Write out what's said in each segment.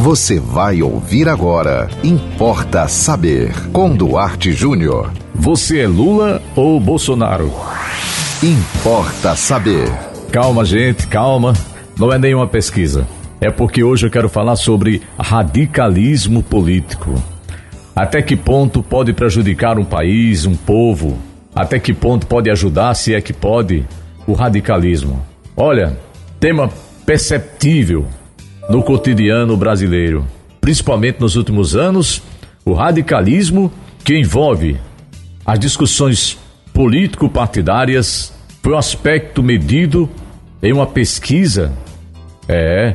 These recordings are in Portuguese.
Você vai ouvir agora. Importa saber. Com Duarte Júnior. Você é Lula ou Bolsonaro? Importa saber. Calma, gente, calma. Não é nenhuma pesquisa. É porque hoje eu quero falar sobre radicalismo político. Até que ponto pode prejudicar um país, um povo? Até que ponto pode ajudar, se é que pode, o radicalismo? Olha, tema perceptível no cotidiano brasileiro, principalmente nos últimos anos, o radicalismo que envolve as discussões político-partidárias foi um aspecto medido em uma pesquisa é,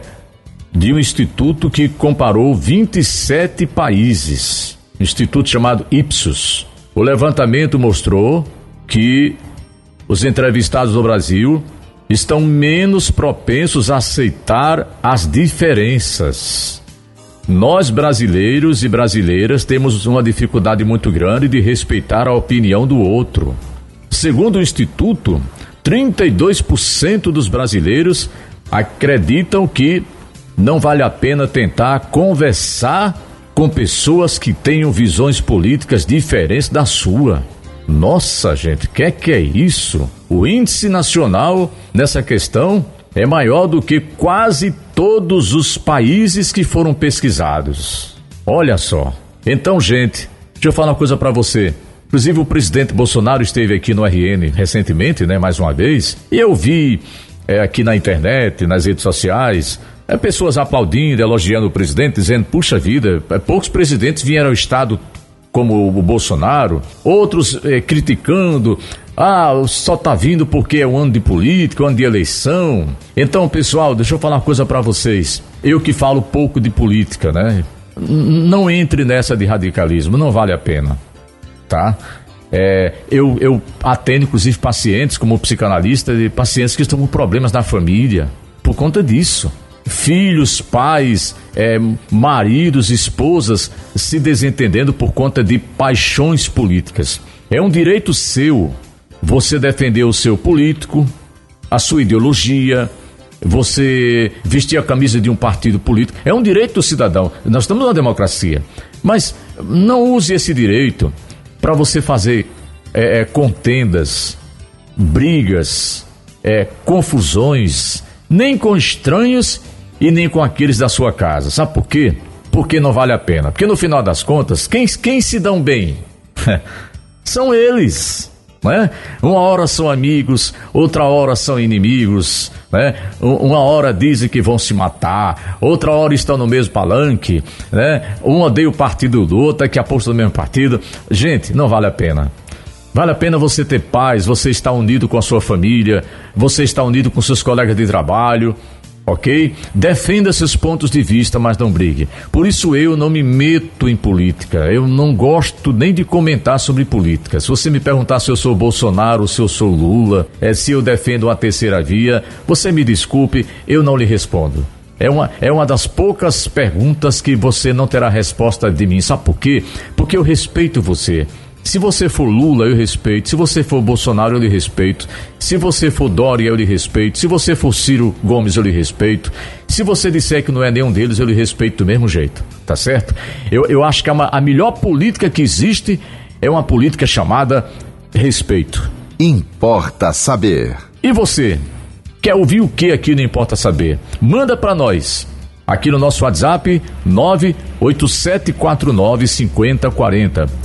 de um instituto que comparou 27 países, um instituto chamado Ipsos. O levantamento mostrou que os entrevistados no Brasil estão menos propensos a aceitar as diferenças. Nós, brasileiros e brasileiras, temos uma dificuldade muito grande de respeitar a opinião do outro. Segundo o Instituto, 32% dos brasileiros acreditam que não vale a pena tentar conversar com pessoas que tenham visões políticas diferentes da sua. Nossa, gente, que que é isso? O índice nacional nessa questão é maior do que quase todos os países que foram pesquisados. Olha só. Então, gente, deixa eu falar uma coisa para você. Inclusive o presidente Bolsonaro esteve aqui no RN recentemente, né, mais uma vez, e eu vi é, aqui na internet, nas redes sociais, é, pessoas aplaudindo, elogiando o presidente, dizendo: puxa vida, é, poucos presidentes vieram ao Estado como o Bolsonaro, outros eh, criticando. Ah, só tá vindo porque é um ano de política, um ano de eleição. Então, pessoal, deixa eu falar uma coisa para vocês. Eu que falo pouco de política, né? Não entre nessa de radicalismo, não vale a pena, tá? É, eu, eu atendo, inclusive, pacientes, como psicanalista, de pacientes que estão com problemas na família por conta disso filhos, pais, é, maridos, esposas se desentendendo por conta de paixões políticas. É um direito seu você defender o seu político, a sua ideologia, você vestir a camisa de um partido político. É um direito do cidadão. Nós estamos numa democracia. Mas não use esse direito para você fazer é, é, contendas, brigas, é, confusões, nem com estranhos e nem com aqueles da sua casa. Sabe por quê? Porque não vale a pena. Porque no final das contas, quem, quem se dão bem? são eles. Né? Uma hora são amigos, outra hora são inimigos, né? Uma hora dizem que vão se matar, outra hora estão no mesmo palanque, né? Um odeia o partido do outro, que aposta no mesmo partido. Gente, não vale a pena. Vale a pena você ter paz, você estar unido com a sua família, você estar unido com seus colegas de trabalho, ok? Defenda seus pontos de vista, mas não brigue. Por isso eu não me meto em política. Eu não gosto nem de comentar sobre política. Se você me perguntar se eu sou Bolsonaro, se eu sou Lula, é, se eu defendo a terceira via, você me desculpe, eu não lhe respondo. É uma, é uma das poucas perguntas que você não terá resposta de mim. Sabe por quê? Porque eu respeito você. Se você for Lula, eu respeito. Se você for Bolsonaro, eu lhe respeito. Se você for Dória, eu lhe respeito. Se você for Ciro Gomes, eu lhe respeito. Se você disser que não é nenhum deles, eu lhe respeito do mesmo jeito. Tá certo? Eu, eu acho que a, a melhor política que existe é uma política chamada respeito. Importa saber. E você? Quer ouvir o que aqui não importa saber? Manda para nós. Aqui no nosso WhatsApp 98749 5040.